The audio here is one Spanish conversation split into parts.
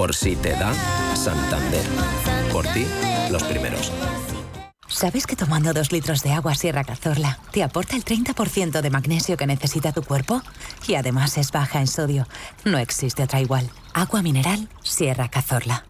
Por si te da Santander. Por ti, los primeros. ¿Sabes que tomando dos litros de agua Sierra Cazorla te aporta el 30% de magnesio que necesita tu cuerpo? Y además es baja en sodio. No existe otra igual. Agua mineral Sierra Cazorla.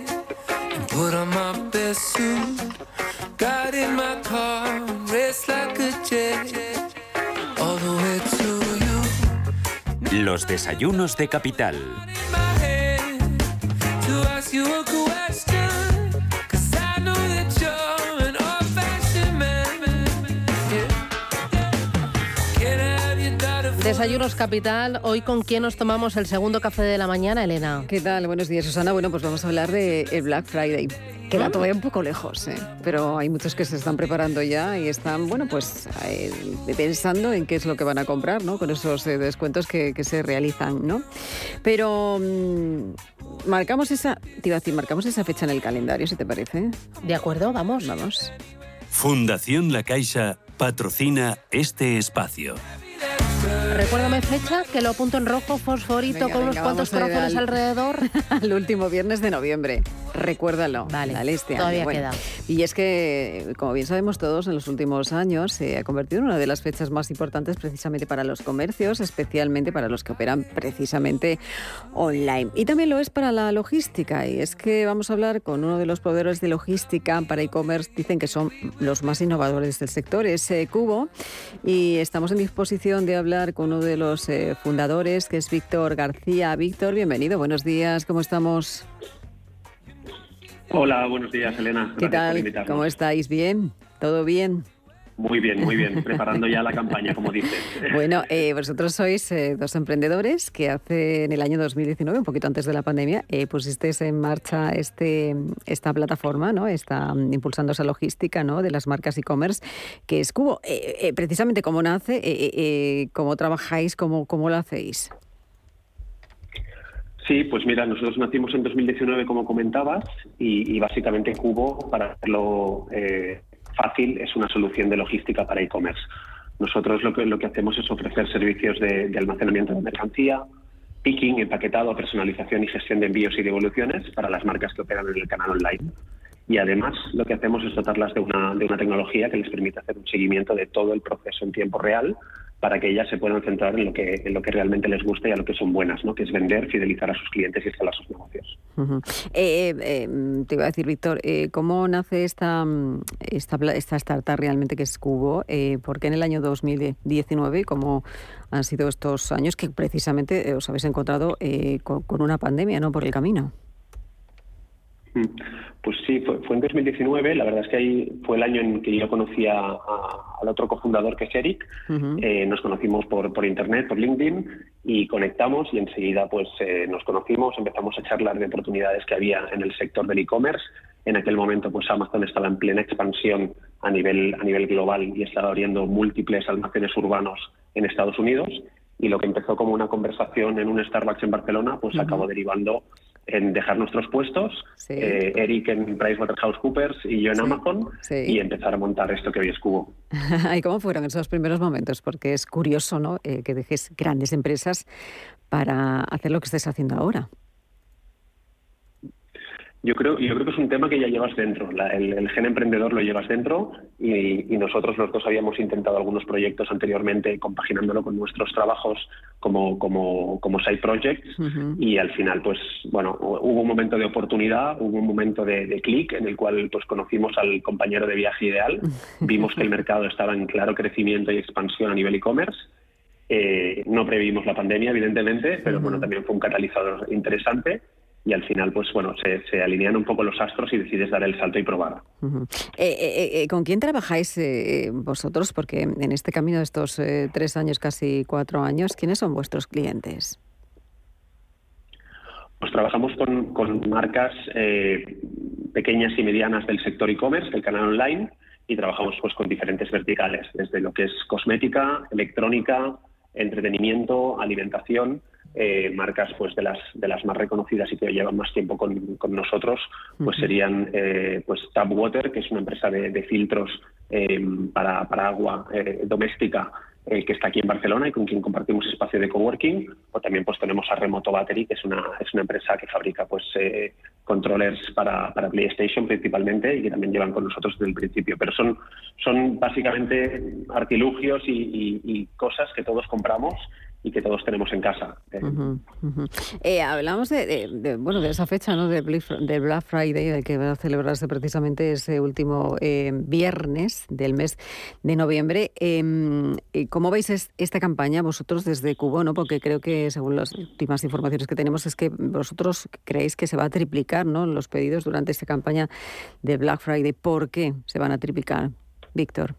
Put on my best suit. Got in my car, raced like a jet, all the way to you. Los desayunos de capital. Desayunos Capital, hoy con quién nos tomamos el segundo café de la mañana, Elena. ¿Qué tal? Buenos días, Susana. Bueno, pues vamos a hablar de el Black Friday. Queda todavía un poco lejos, ¿eh? pero hay muchos que se están preparando ya y están, bueno, pues eh, pensando en qué es lo que van a comprar, ¿no? Con esos eh, descuentos que, que se realizan, ¿no? Pero mm, marcamos esa, te iba a decir, marcamos esa fecha en el calendario, si te parece. ¿De acuerdo? Vamos. Vamos. Fundación La Caixa patrocina este espacio. Recuérdame fecha, que lo apunto en rojo, fosforito, Venga, con unos cuantos corazones al- alrededor. El último viernes de noviembre. Recuérdalo. Vale, Dale este año. todavía Bueno, queda. Y es que, como bien sabemos todos, en los últimos años se ha convertido en una de las fechas más importantes precisamente para los comercios, especialmente para los que operan precisamente online. Y también lo es para la logística. Y es que vamos a hablar con uno de los proveedores de logística para e-commerce. Dicen que son los más innovadores del sector, es eh, Cubo. Y estamos en disposición de hablar con uno de los eh, fundadores, que es Víctor García. Víctor, bienvenido. Buenos días. ¿Cómo estamos? Hola, buenos días, Elena. ¿Qué Gracias por tal? ¿Cómo estáis? ¿Bien? ¿Todo bien? Muy bien, muy bien. Preparando ya la campaña, como dices. Bueno, eh, vosotros sois eh, dos emprendedores que hace en el año 2019, un poquito antes de la pandemia, eh, pusisteis en marcha este, esta plataforma, ¿no? Está mm, impulsando esa logística ¿no? de las marcas e-commerce, que es Cubo. Eh, eh, precisamente, ¿cómo nace? Eh, eh, eh, ¿Cómo trabajáis? ¿Cómo, ¿Cómo lo hacéis? Sí, pues mira, nosotros nacimos en 2019, como comentabas, y, y básicamente Cubo, para hacerlo fácil, es una solución de logística para e-commerce. Nosotros lo que, lo que hacemos es ofrecer servicios de, de almacenamiento de mercancía, picking, empaquetado, personalización y gestión de envíos y devoluciones para las marcas que operan en el canal online. Y además lo que hacemos es dotarlas de una, de una tecnología que les permite hacer un seguimiento de todo el proceso en tiempo real para que ellas se puedan centrar en lo que, en lo que realmente les gusta y a lo que son buenas, ¿no? que es vender, fidelizar a sus clientes y escalar sus negocios. Ujú. Eh, eh, mm, te iba a decir, Víctor, eh, ¿cómo nace esta, mm, esta, esta startup realmente que es Cubo? Eh, ¿Por qué en el año 2019, cómo han sido estos años que precisamente eh, os habéis encontrado eh, con, con una pandemia ¿no? por el camino? Mm. Pues sí, fue, fue en 2019. La verdad es que ahí fue el año en que yo conocí a- a- al otro cofundador que es Eric. Ujú. Eh, nos conocimos por, por internet, por LinkedIn y conectamos y enseguida pues eh, nos conocimos, empezamos a charlar de oportunidades que había en el sector del e-commerce. En aquel momento pues Amazon estaba en plena expansión a nivel, a nivel global y estaba abriendo múltiples almacenes urbanos en Estados Unidos y lo que empezó como una conversación en un Starbucks en Barcelona pues Ujú. acabó derivando en dejar nuestros puestos, Sí. eh, Eric en PricewaterhouseCoopers y yo en Sí, Amazon sí. y empezar a montar esto que hoy es Cubo. ¿Y cómo fueron esos primeros momentos? Porque es curioso ¿no? Eh, que dejes grandes empresas para hacer lo que estés haciendo ahora. Yo creo, yo creo que es un tema que ya llevas dentro. el, gen emprendedor lo llevas dentro y, nosotros los dos habíamos intentado algunos proyectos anteriormente compaginándolo con nuestros trabajos como, como, como side projects y al final, pues bueno, hubo un momento de oportunidad, hubo un momento de, de clic en el cual pues conocimos al compañero de viaje ideal, vimos que el mercado estaba en claro crecimiento y expansión a nivel e-commerce. Eh, no previmos la pandemia, evidentemente, pero bueno, también fue un catalizador interesante y al final, pues bueno, se, alinean un poco los astros y decides dar el salto y probar. Eh, eh, eh, ¿Con quién trabajáis vosotros? Porque en este camino de estos tres años, casi cuatro años, ¿quiénes son vuestros clientes? Pues trabajamos con, con marcas pequeñas y medianas del sector e-commerce, del canal online, y trabajamos pues con diferentes verticales, desde lo que es cosmética, electrónica, entretenimiento, alimentación eh, marcas pues de las de las más reconocidas y que llevan más tiempo con, nosotros pues serían eh, pues Water que es una empresa de, filtros eh, para, para, agua eh, doméstica que está aquí en Barcelona y con quien compartimos espacio de coworking. O también pues tenemos a Remoto Battery que es una es una empresa que fabrica pues controllers para, para PlayStation principalmente y que también llevan con nosotros desde el principio. Pero son son básicamente artilugios y cosas que todos compramos y que todos tenemos en casa. Eh, hablamos de, bueno de esa fecha, ¿no? De Black Friday, que va a celebrarse precisamente ese último eh, viernes del mes de noviembre. Em, ¿Cómo veis esta campaña vosotros desde Cubo? ¿no? Porque creo que según las últimas informaciones que tenemos es que vosotros creéis que se va a triplicar, ¿no? Los pedidos durante esta campaña de Black Friday. ¿Por qué se van a triplicar, Víctor?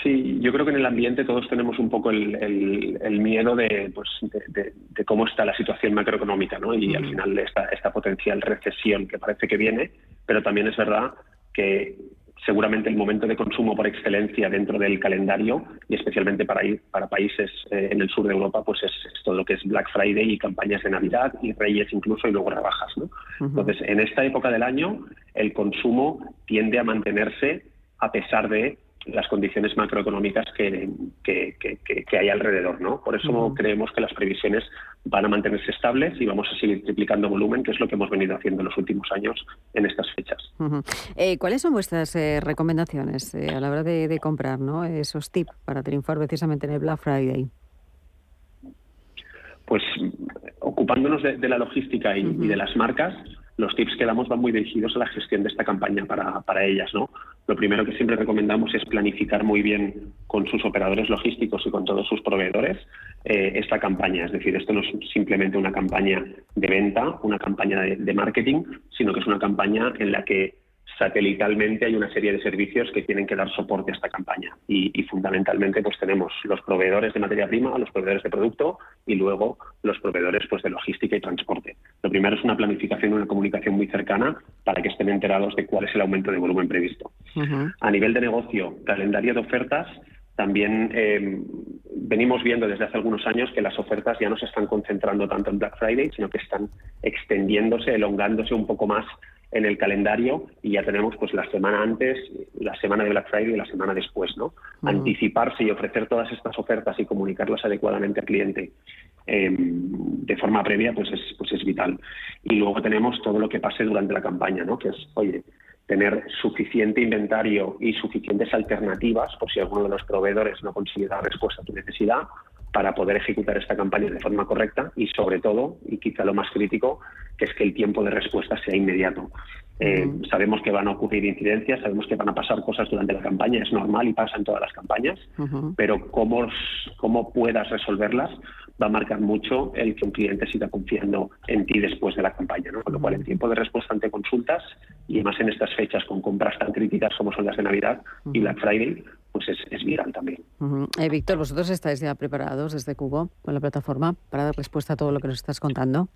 Sí, yo creo que en el ambiente todos tenemos un poco el, miedo pues, de, de, cómo está la situación macroeconómica ¿no? y al final esta, esta potencial recesión que parece que viene, pero también es verdad que seguramente el momento de consumo por excelencia dentro del calendario y especialmente para, ir, para países eh, en el sur de Europa, pues es, todo lo que es Black Friday y campañas de Navidad y Reyes incluso y luego rebajas. ¿no? Entonces, en esta época del año el consumo tiende a mantenerse a pesar de las condiciones macroeconómicas que, que, hay alrededor. ¿no? Por eso creemos que las previsiones van a mantenerse estables y vamos a seguir triplicando volumen, que es lo que hemos venido haciendo en los últimos años en estas fechas. Eh, ¿Cuáles son vuestras eh, recomendaciones eh, a la hora de, comprar ¿no? esos tips para triunfar precisamente en el Black Friday? Pues ocupándonos de, la logística y, y de las marcas, los tips que damos van muy dirigidos a la gestión de esta campaña para, para ellas. ¿no? Lo primero que siempre recomendamos es planificar muy bien con sus operadores logísticos y con todos sus proveedores eh, esta campaña. Es decir, esto no es simplemente una campaña de venta, una campaña de marketing, sino que es una campaña en la que satelitalmente hay una serie de servicios que tienen que dar soporte a esta campaña y, fundamentalmente pues tenemos los proveedores de materia prima, los proveedores de producto y luego los proveedores pues de logística y transporte. Lo primero es una planificación, una comunicación muy cercana para que estén enterados de cuál es el aumento de volumen previsto. A nivel de negocio, calendario de ofertas, también eh, venimos viendo desde hace algunos años que las ofertas ya no se están concentrando tanto en Black Friday, sino que están extendiéndose, elongándose un poco más en el calendario y ya tenemos pues la semana antes, la semana de Black Friday y la semana después, ¿no? Anticiparse y ofrecer todas estas ofertas y comunicarlas adecuadamente al cliente em, de forma previa pues es, pues es vital. Y luego tenemos todo lo que pase durante la campaña, ¿no? Que es, oye, tener suficiente inventario y suficientes alternativas por si alguno de los proveedores no consigue dar respuesta a tu necesidad para poder ejecutar esta campaña de forma correcta y sobre todo, y quizá lo más crítico, que es que el tiempo de respuesta sea inmediato. Eh, sabemos que van a ocurrir incidencias, sabemos que van a pasar cosas durante la campaña, es normal y pasa en todas las campañas, pero cómo, cómo puedas resolverlas va a marcar mucho el que un cliente siga confiando en ti después de la campaña. ¿no? Con lo cual, el tiempo de respuesta ante consultas, y más en estas fechas con compras tan críticas como son las de Navidad y Black Friday, pues es, es viral también. Eh, Víctor, ¿vosotros estáis ya preparados desde Cubo con la plataforma para dar respuesta a todo lo que nos estás contando?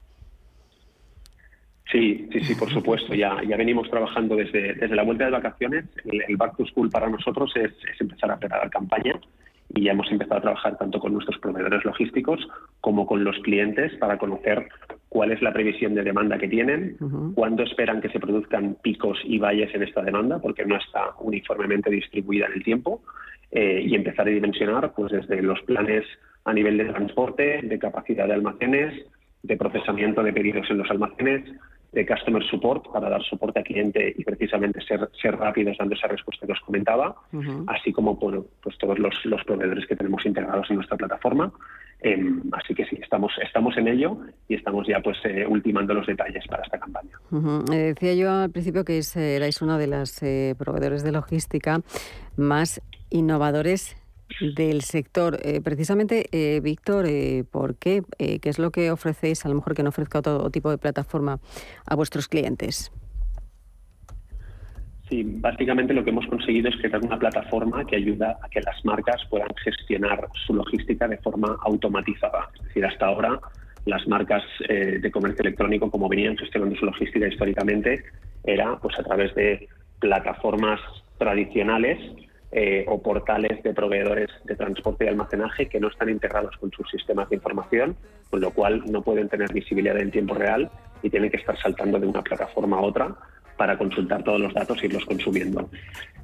Sí, sí, sí, por supuesto. Ya, ya venimos trabajando desde, desde la vuelta de vacaciones. El, Back to School para nosotros es, empezar a preparar campaña y ya hemos empezado a trabajar tanto con nuestros proveedores logísticos como con los clientes para conocer cuál es la previsión de demanda que tienen, cuándo esperan que se produzcan picos y valles en esta demanda, porque no está uniformemente distribuida en el tiempo, eh, y empezar a dimensionar pues desde los planes a nivel de transporte, de capacidad de almacenes, de procesamiento de pedidos en los almacenes, de customer support para dar soporte al cliente y precisamente ser, ser rápidos dando esa respuesta que os comentaba, así como bueno, pues todos los, los, proveedores que tenemos integrados en nuestra plataforma. Em, así que sí, estamos, estamos en ello y estamos ya pues eh, ultimando los detalles para esta campaña. Eh, decía yo al principio que erais uno de los eh, proveedores de logística más innovadores del sector. Eh, precisamente, eh, Víctor, eh, ¿por qué? ¿Qué es lo que ofrecéis, a lo mejor que no ofrezca otro tipo de plataforma a vuestros clientes? Sí, básicamente lo que hemos conseguido es crear una plataforma que ayuda a que las marcas puedan gestionar su logística de forma automatizada. Es decir, hasta ahora las marcas de comercio electrónico, como venían gestionando su logística históricamente, era pues a través de plataformas tradicionales eh, o portales de proveedores de transporte y almacenaje que no están integrados con sus sistemas de información, con lo cual no pueden tener visibilidad en tiempo real y tienen que estar saltando de una plataforma a otra para consultar todos los datos e irlos consumiendo.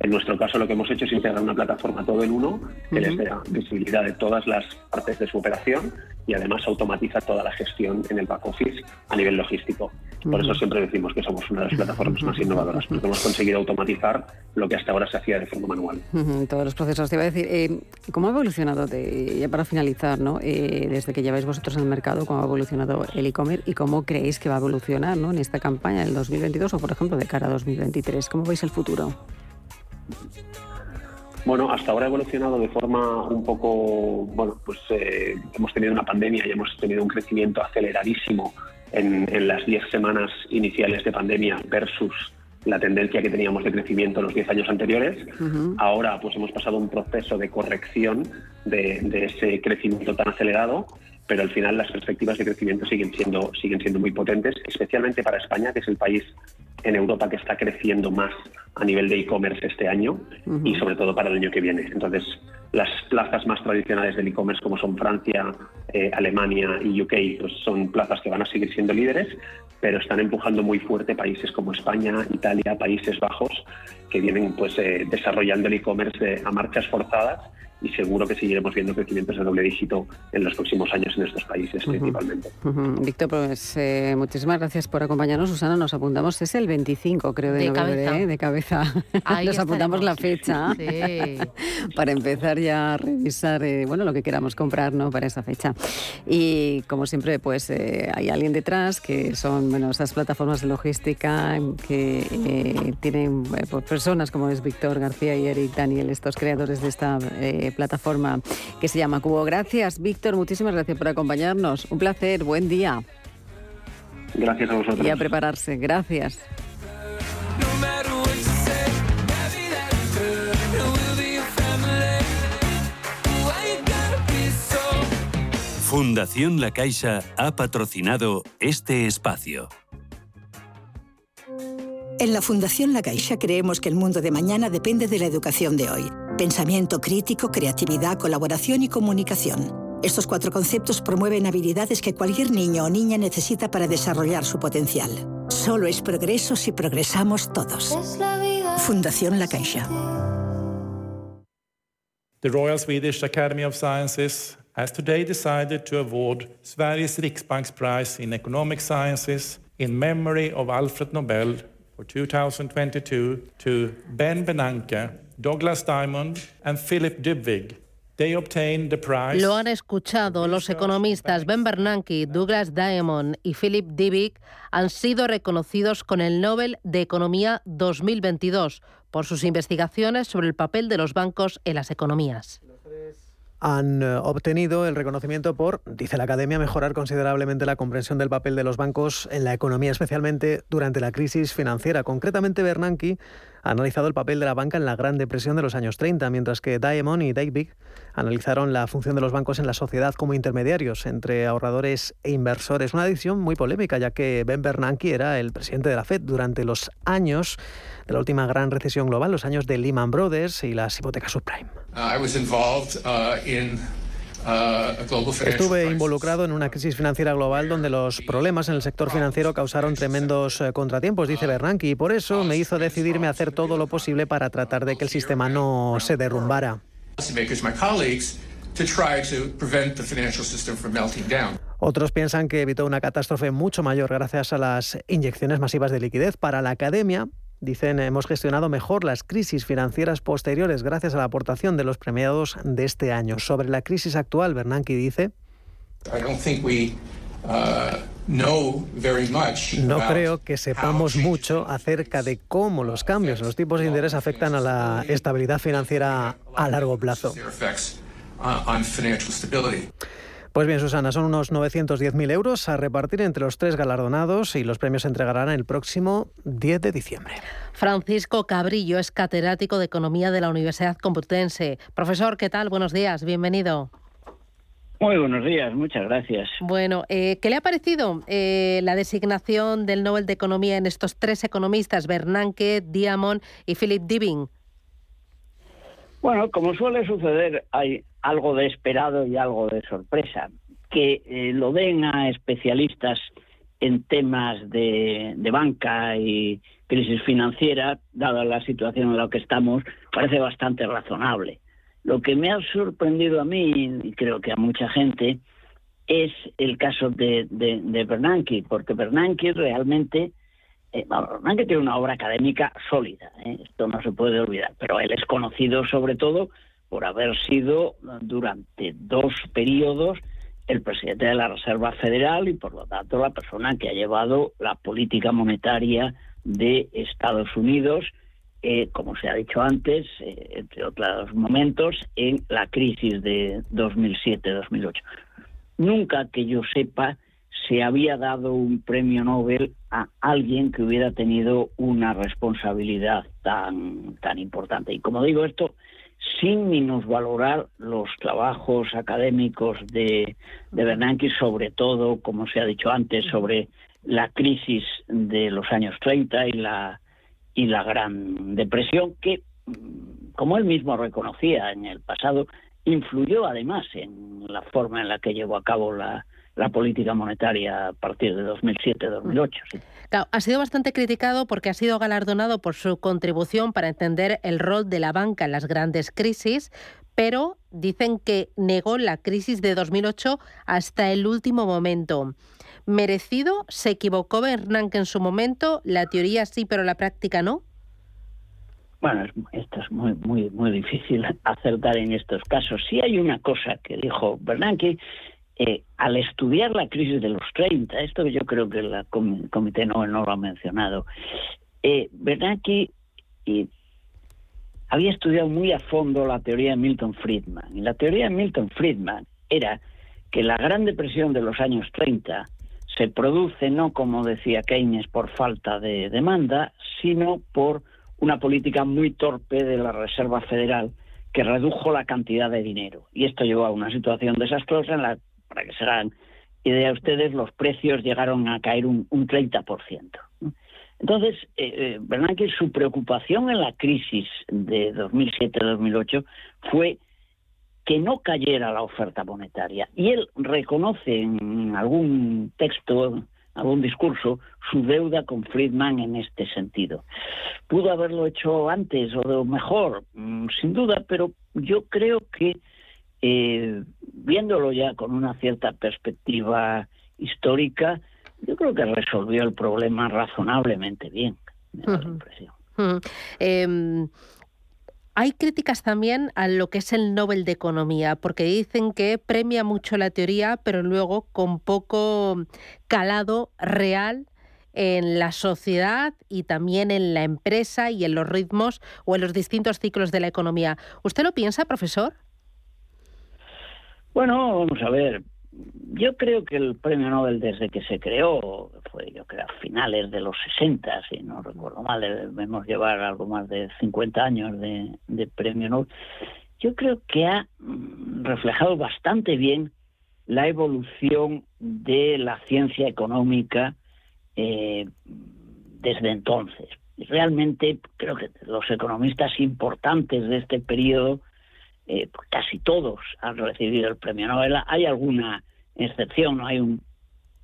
En nuestro caso lo que hemos hecho es integrar una plataforma todo en uno que les da visibilidad de todas las partes de su operación y además automatiza toda la gestión en el back office a nivel logístico. Por eso siempre decimos que somos una de las plataformas más innovadoras, porque hemos conseguido automatizar lo que hasta ahora se hacía de forma manual. Todos los procesos. Te iba a decir, eh, ¿cómo ha evolucionado, ya para finalizar, ¿no? Eh, desde que lleváis vosotros en el mercado, cómo ha evolucionado el e-commerce y cómo creéis que va a evolucionar ¿no? en esta campaña del 2022 o, por ejemplo, de cara a 2023? ¿Cómo veis el futuro? Bueno, hasta ahora ha evolucionado de forma un poco, bueno, pues eh, hemos tenido una pandemia y hemos tenido un crecimiento aceleradísimo en, las 10 semanas iniciales de pandemia versus la tendencia que teníamos de crecimiento en los 10 años anteriores. Ahora pues hemos pasado un proceso de corrección de, de, ese crecimiento tan acelerado, pero al final las perspectivas de crecimiento siguen siendo, siguen siendo muy potentes, especialmente para España, que es el país en Europa que está creciendo más a nivel de e-commerce este año y sobre todo para el año que viene. Entonces, las plazas más tradicionales del e-commerce como son Francia, eh, Alemania y UK, pues son plazas que van a seguir siendo líderes, pero están empujando muy fuerte países como España, Italia, Países Bajos, que vienen pues eh, desarrollando el e-commerce a marchas forzadas y seguro que seguiremos viendo crecimientos de doble dígito en los próximos años en estos países principalmente. Víctor, pues eh, muchísimas gracias por acompañarnos. Susana, nos apuntamos, es el 25 creo de, noviembre, de cabeza. nos apuntamos la fecha para empezar ya a revisar eh, bueno, lo que queramos comprar ¿no? para esa fecha. Y como siempre, pues eh, hay alguien detrás que son bueno, esas plataformas de logística que tienen pues, personas como es Víctor García y Eric Daniel, estos creadores de esta plataforma que se llama Cubo. Gracias, Víctor, muchísimas gracias por acompañarnos. Un placer, buen día. Gracias a vosotros. Y a prepararse, gracias. Fundación La Caixa ha patrocinado este espacio. En la Fundación La Caixa creemos que el mundo de mañana depende de la educación de hoy. Pensamiento crítico, creatividad, colaboración y comunicación. Estos cuatro conceptos promueven habilidades que cualquier niño o niña necesita para desarrollar su potencial. Solo es progreso si progresamos todos. Fundación La Caixa. The Royal Swedish Academy of Sciences has today decided to award Sveriges Riksbanks Prize in Economic Sciences in memory of Alfred Nobel for 2022 to Ben Bernanke Douglas Diamond and Philip Dybvig. Lo han escuchado los economistas Ben Bernanke, Douglas Diamond y Philip Dybvig han sido reconocidos con el Nobel de Economía 2022 por sus investigaciones sobre el papel de los bancos en las economías han eh, obtenido el reconocimiento por, dice la Academia, mejorar considerablemente la comprensión del papel de los bancos en la economía, especialmente durante la crisis financiera. Concretamente, Bernanke ha analizado el papel de la banca en la Gran Depresión de los años 30, mientras que Diamond y David analizaron la función de los bancos en la sociedad como intermediarios entre ahorradores e inversores. Una decisión muy polémica, ya que Ben Bernanke era el presidente de la Fed durante los años de la última gran recesión global, los años de Lehman Brothers y las hipotecas subprime. Uh, uh, Estuve involucrado en una crisis financiera global donde los problemas en el sector financiero causaron tremendos eh, contratiempos, dice Bernanke, y por eso me hizo decidirme a hacer todo lo posible para tratar de que el sistema no se derrumbara. Otros piensan que evitó una catástrofe mucho mayor gracias a las inyecciones masivas de liquidez. Para la academia, dicen, hemos gestionado mejor las crisis financieras posteriores gracias a la aportación de los premiados de este año. Sobre la crisis actual, Bernanke dice... Uh, no creo que sepamos mucho acerca de cómo los cambios en los tipos de interés afectan a la estabilidad financiera a largo plazo. Pues bien, Susana, son unos 910.000 euros a repartir entre los tres galardonados y los premios se entregarán el próximo 10 de diciembre. Francisco Cabrillo es catedrático de Economía de la Universidad Complutense. Profesor, ¿qué tal? Buenos días, bienvenido. Muy buenos días, muchas gracias. Bueno, eh, ¿qué le ha parecido eh, la designación del Nobel de Economía en estos tres economistas, Bernanke, Diamond y Philip Dibing? Bueno, como suele suceder, hay algo de esperado y algo de sorpresa. Que eh, lo den a especialistas en temas de, de, banca y crisis financiera, dada la situación en la que estamos, parece bastante razonable. Lo que me ha sorprendido a mí, y creo que a mucha gente, es el caso de, de, Bernanke, porque Bernanke realmente, eh, tiene una obra académica sólida, ¿eh? esto no se puede olvidar, pero él es conocido sobre todo por haber sido durante dos periodos el presidente de la Reserva Federal y por lo tanto la persona que ha llevado la política monetaria de Estados Unidos eh, como se ha dicho antes, eh, entre otros momentos, en la crisis de 2007-2008. Nunca que yo sepa se había dado un premio Nobel a alguien que hubiera tenido una responsabilidad tan, tan importante. Y como digo esto, sin minusvalorar los trabajos académicos de, de Bernanke, sobre todo, como se ha dicho antes, sobre la crisis de los años 30 y la y la Gran Depresión, que, mm, como él mismo reconocía en el pasado, influyó además en la forma en la que llevó a cabo la, política monetaria a partir de 2007-2008. ha sido bastante criticado porque ha sido galardonado por su contribución para entender el rol de la banca en las grandes crisis, pero dicen que negó la crisis de 2008 hasta el último momento merecido? ¿Se equivocó Bernanke en su momento? ¿La teoría sí, pero la práctica no? Bueno, esto es muy, muy, muy difícil acertar en estos casos. Sí hay una cosa que dijo Bernanke, eh, al estudiar la crisis de los 30, esto yo creo que el Comité no, no lo ha mencionado, eh, Bernanke eh, había estudiado muy a fondo la teoría de Milton Friedman. Y la teoría de Milton Friedman era que la Gran Depresión de los años 30 se produce no, como decía Keynes, por falta de demanda, sino por una política muy torpe de la Reserva Federal que redujo la cantidad de dinero. Y esto llevó a una situación desastrosa en la, para que se hagan idea ustedes, los precios llegaron a caer un, un 30%. Entonces, eh, eh, Bernanke, su preocupación en la crisis de 2007-2008 fue que no cayera la oferta monetaria. Y él reconoce en algún texto, algún discurso, su deuda con Friedman en este sentido. Pudo haberlo hecho antes o mejor, mm, sin duda, pero yo creo que eh, viéndolo ya con una cierta perspectiva histórica, yo creo que resolvió el problema razonablemente bien. Me da la impresión. Em, hay críticas también a lo que es el Nobel de Economía, porque dicen que premia mucho la teoría, pero luego con poco calado real en la sociedad y también en la empresa y en los ritmos o en los distintos ciclos de la economía. ¿Usted lo piensa, profesor? Bueno, vamos a ver yo creo que el premio Nobel desde que se creó, fue yo creo a finales de los 60, si no recuerdo mal, debemos llevar algo más de 50 años de, premio Nobel, yo creo que ha mm, reflejado bastante bien la evolución de la ciencia económica eh, desde entonces. Realmente creo que los economistas importantes de este periodo eh, pues casi todos han recibido el premio Nobel. Hay alguna excepción, no hay un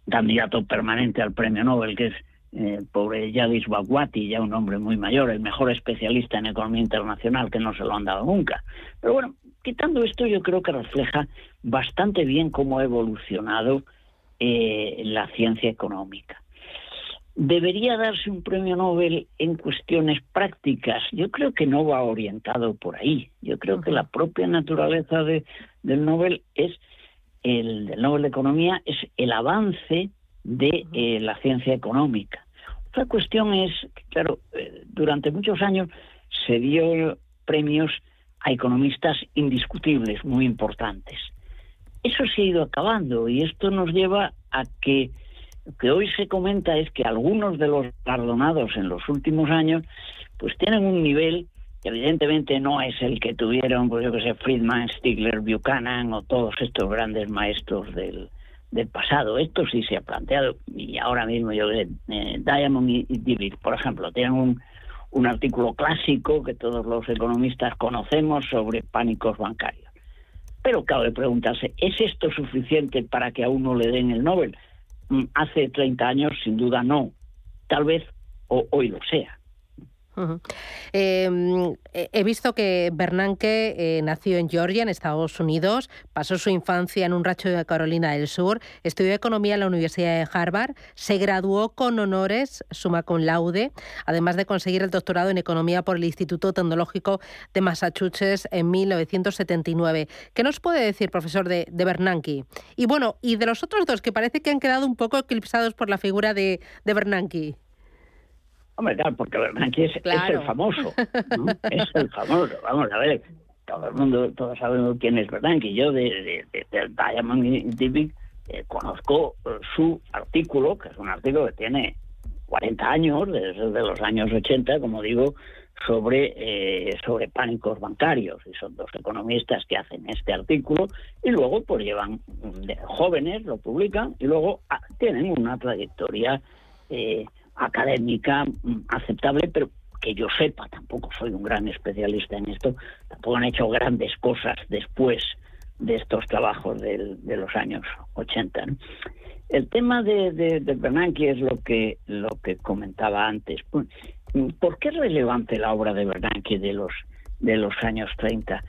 candidato permanente al premio Nobel que es eh, pobre Yadis Bagwati, ya un hombre muy mayor, el mejor especialista en economía internacional que no se lo han dado nunca. Pero bueno, quitando esto, yo creo que refleja bastante bien cómo ha evolucionado eh, la ciencia económica. ¿Debería darse un premio Nobel en cuestiones prácticas? Yo creo que no va orientado por ahí. Yo creo que la propia naturaleza de, del Nobel es el del Nobel de Economía es el avance de eh, la ciencia económica. Otra cuestión es, claro, eh, durante muchos años se dio premios a economistas indiscutibles, muy importantes. Eso se ha ido acabando y esto nos lleva a que que hoy se comenta es que algunos de los galardonados en los últimos años pues tienen un nivel que evidentemente no es el que tuvieron, pues yo que sé, Friedman, Stigler, Buchanan o todos estos grandes maestros del, del pasado. Esto sí se ha planteado y ahora mismo yo eh, Diamond y, y por ejemplo, tienen un, un artículo clásico que todos los economistas conocemos sobre pánicos bancarios. Pero cabe preguntarse, ¿es esto suficiente para que a uno le den el Nobel? Hace 30 años, sin duda, no. Tal vez hoy lo sea. Em, he visto que Bernanke eh, nació en Georgia, en Estados Unidos, pasó su infancia en un rancho de Carolina del Sur, estudió economía en la Universidad de Harvard, se graduó con honores, suma con laude, además de conseguir el doctorado en economía por el Instituto Tecnológico de Massachusetts en 1979. ¿Qué nos puede decir, profesor, de, de Bernanke? Y bueno, y de los otros dos que parece que han quedado un poco eclipsados por la figura de, de Bernanke. Hombre, claro, porque Bernanke es, el famoso. es el famoso. Vamos a ver, todo el mundo, todos sabemos quién es Bernanke. Yo de, de, de, Diamond Divic eh, conozco eh, su artículo, que es un artículo que tiene 40 años, desde los años 80, como digo, sobre, eh, sobre pánicos bancarios. Y son dos economistas que hacen este artículo y luego pues llevan jóvenes, lo publican y luego ah, tienen una trayectoria eh, académica mm, aceptable, pero que yo sepa, tampoco soy un gran especialista en esto, tampoco han hecho grandes cosas después de estos trabajos de los años 80. El tema de, de, Bernanke es lo que, lo que comentaba antes. ¿Por qué es relevante la obra de Bernanke de los, de los años 30?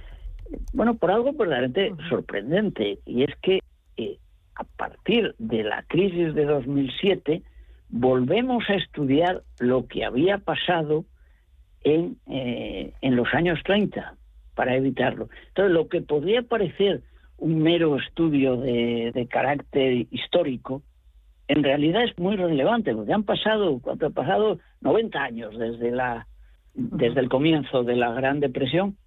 Bueno, por algo verdaderamente sorprendente, y es que eh, a partir de la crisis de 2007, volvemos a estudiar lo que había pasado en, eh, en los años 30 para evitarlo. Entonces, lo que podría parecer un mero estudio de, carácter histórico, en realidad es muy relevante, porque han pasado, cuando han pasado 90 años desde, la, desde el comienzo de la Gran Depresión,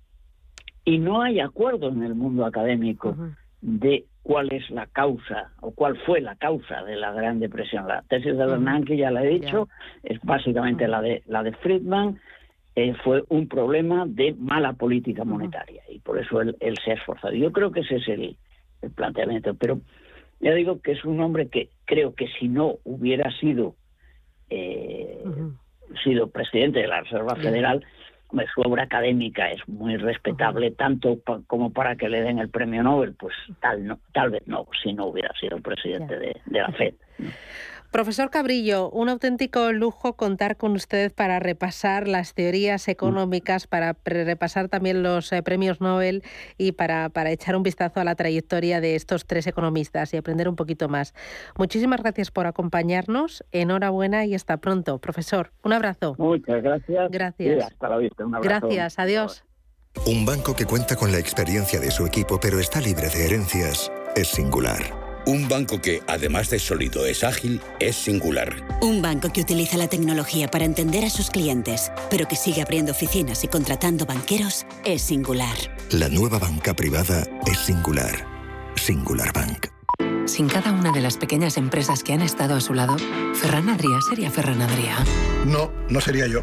y no hay acuerdo en el mundo académico de cuál es la causa o cuál fue la causa de la Gran Depresión. La tesis de Bernanke, ya la he dicho, es básicamente la de la de Friedman. Eh, fue un problema de mala política monetaria y por eso él, se ha esforzado. Yo creo que ese es el, planteamiento, pero ya digo que es un hombre que creo que si no hubiera sido eh, sido presidente de la Reserva Federal, su obra académica es muy respetable, tanto como para que le den el premio Nobel, pues tal, no, tal vez no, si no hubiera sido presidente de, de, la FED. Profesor Cabrillo, un auténtico lujo contar con usted para repasar las teorías económicas, para repasar también los eh, premios Nobel y para, para echar un vistazo a la trayectoria de estos tres economistas y aprender un poquito más. Muchísimas gracias por acompañarnos. Enhorabuena y hasta pronto. Profesor, un abrazo. Muchas gracias. Gracias. hasta la vista. Un abrazo. Gracias. Adiós. Un banco que cuenta con la experiencia de su equipo pero está libre de herencias es singular. Un banco que, además de sólido, es ágil, es singular. Un banco que utiliza la tecnología para entender a sus clientes, pero que sigue abriendo oficinas y contratando banqueros, es singular. La nueva banca privada es singular. Singular Bank. Sin cada una de las pequeñas empresas que han estado a su lado, Ferran Adrià sería Ferran Adrià. No, no sería yo.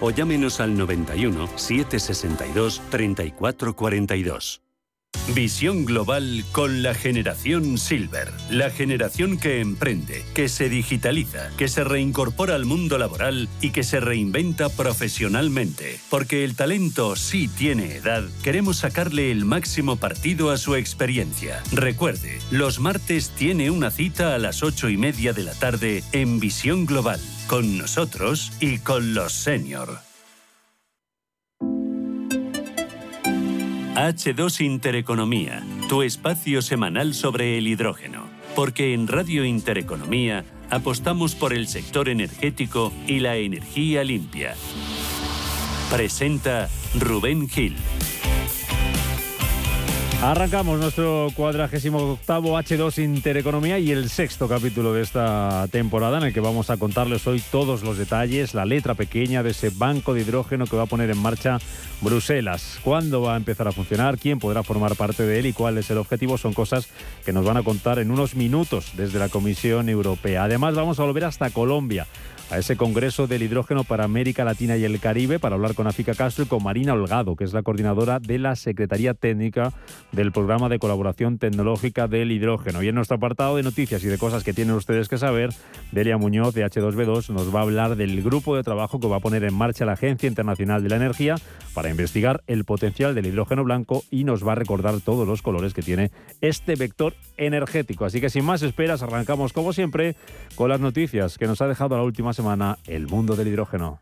o llámenos al 91 762 3442. Visión global con la generación Silver, la generación que emprende, que se digitaliza, que se reincorpora al mundo laboral y que se reinventa profesionalmente. Porque el talento sí tiene edad, queremos sacarle el máximo partido a su experiencia. Recuerde, los martes tiene una cita a las ocho y media de la tarde en Visión Global, con nosotros y con los senior. H2 Intereconomía, tu espacio semanal sobre el hidrógeno. Porque en Radio Intereconomía apostamos por el sector energético y la energía limpia. Presenta Rubén Gil. Arrancamos nuestro cuadragésimo octavo H2 Intereconomía y el sexto capítulo de esta temporada en el que vamos a contarles hoy todos los detalles, la letra pequeña de ese banco de hidrógeno que va a poner en marcha Bruselas. ¿Cuándo va a empezar a funcionar? ¿Quién podrá formar parte de él? ¿Y cuál es el objetivo? Son cosas que nos van a contar en unos minutos desde la Comisión Europea. Además vamos a volver hasta Colombia a ese Congreso del Hidrógeno para América Latina y el Caribe para hablar con Afica Castro y con Marina Holgado, que es la coordinadora de la Secretaría Técnica del Programa de Colaboración Tecnológica del Hidrógeno. Y en nuestro apartado de noticias y de cosas que tienen ustedes que saber, Delia Muñoz de H2B2 nos va a hablar del grupo de trabajo que va a poner en marcha la Agencia Internacional de la Energía para investigar el potencial del hidrógeno blanco y nos va a recordar todos los colores que tiene este vector energético. Así que sin más esperas, arrancamos como siempre con las noticias que nos ha dejado la última semana el mundo del hidrógeno.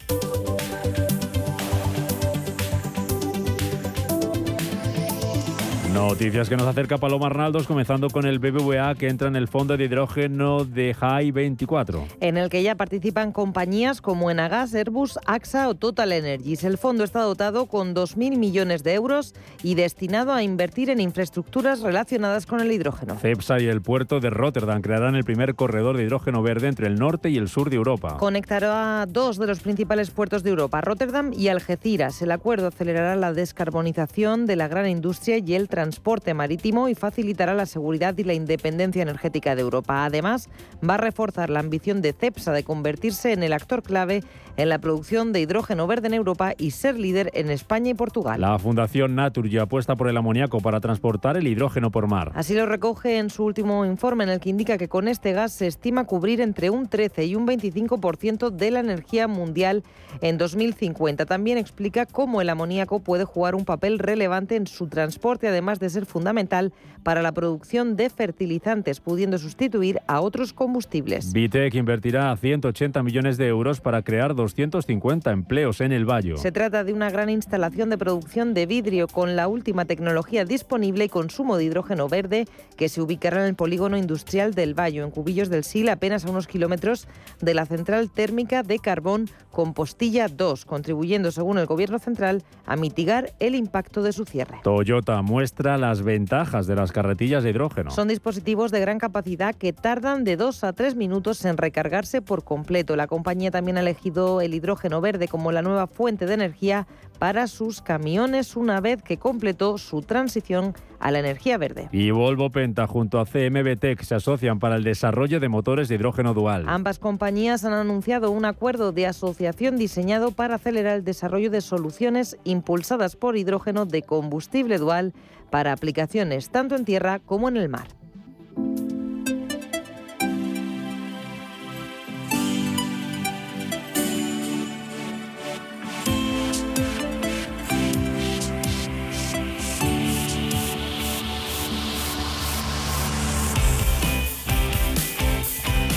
Noticias que nos acerca Paloma Arnaldos, comenzando con el BBVA que entra en el fondo de hidrógeno de High 24. En el que ya participan compañías como Enagas, Airbus, AXA o Total Energies. El fondo está dotado con 2.000 millones de euros y destinado a invertir en infraestructuras relacionadas con el hidrógeno. CEPSA y el puerto de Rotterdam crearán el primer corredor de hidrógeno verde entre el norte y el sur de Europa. Conectará a dos de los principales puertos de Europa, Rotterdam y Algeciras. El acuerdo acelerará la descarbonización de la gran industria y el transporte transporte marítimo y facilitará la seguridad y la independencia energética de Europa. Además, va a reforzar la ambición de CEPSA de convertirse en el actor clave en la producción de hidrógeno verde en Europa y ser líder en España y Portugal. La Fundación Naturgy apuesta por el amoníaco para transportar el hidrógeno por mar. Así lo recoge en su último informe en el que indica que con este gas se estima cubrir entre un 13 y un 25% de la energía mundial en 2050. También explica cómo el amoníaco puede jugar un papel relevante en su transporte, además de ser fundamental para la producción de fertilizantes, pudiendo sustituir a otros combustibles. Vitec invertirá 180 millones de euros para crear 250 empleos en el Valle. Se trata de una gran instalación de producción de vidrio con la última tecnología disponible y consumo de hidrógeno verde que se ubicará en el polígono industrial del Valle, en Cubillos del Sil, apenas a unos kilómetros de la central térmica de carbón Compostilla 2, contribuyendo, según el Gobierno central, a mitigar el impacto de su cierre. Toyota muestra las ventajas de las carretillas de hidrógeno. Son dispositivos de gran capacidad que tardan de 2 a 3 minutos en recargarse por completo. La compañía también ha elegido el hidrógeno verde como la nueva fuente de energía para sus camiones una vez que completó su transición a la energía verde. Y Volvo Penta junto a CMB se asocian para el desarrollo de motores de hidrógeno dual. Ambas compañías han anunciado un acuerdo de asociación diseñado para acelerar el desarrollo de soluciones impulsadas por hidrógeno de combustible dual para aplicaciones tanto en tierra como en el mar.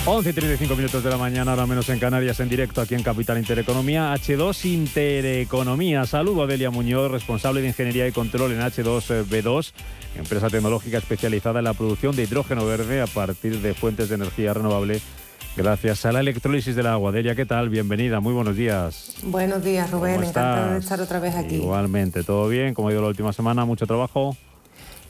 11 y 35 minutos de la mañana, ahora menos en Canarias, en directo aquí en Capital Intereconomía. H2 Intereconomía. Saludo a Delia Muñoz, responsable de Ingeniería y Control en H2B2, empresa tecnológica especializada en la producción de hidrógeno verde a partir de fuentes de energía renovable gracias a la electrólisis del agua. Delia, ¿qué tal? Bienvenida, muy buenos días. Buenos días, Rubén, encantado de estar otra vez aquí. Igualmente, ¿todo bien? ¿Cómo ha ido la última semana? ¿Mucho trabajo?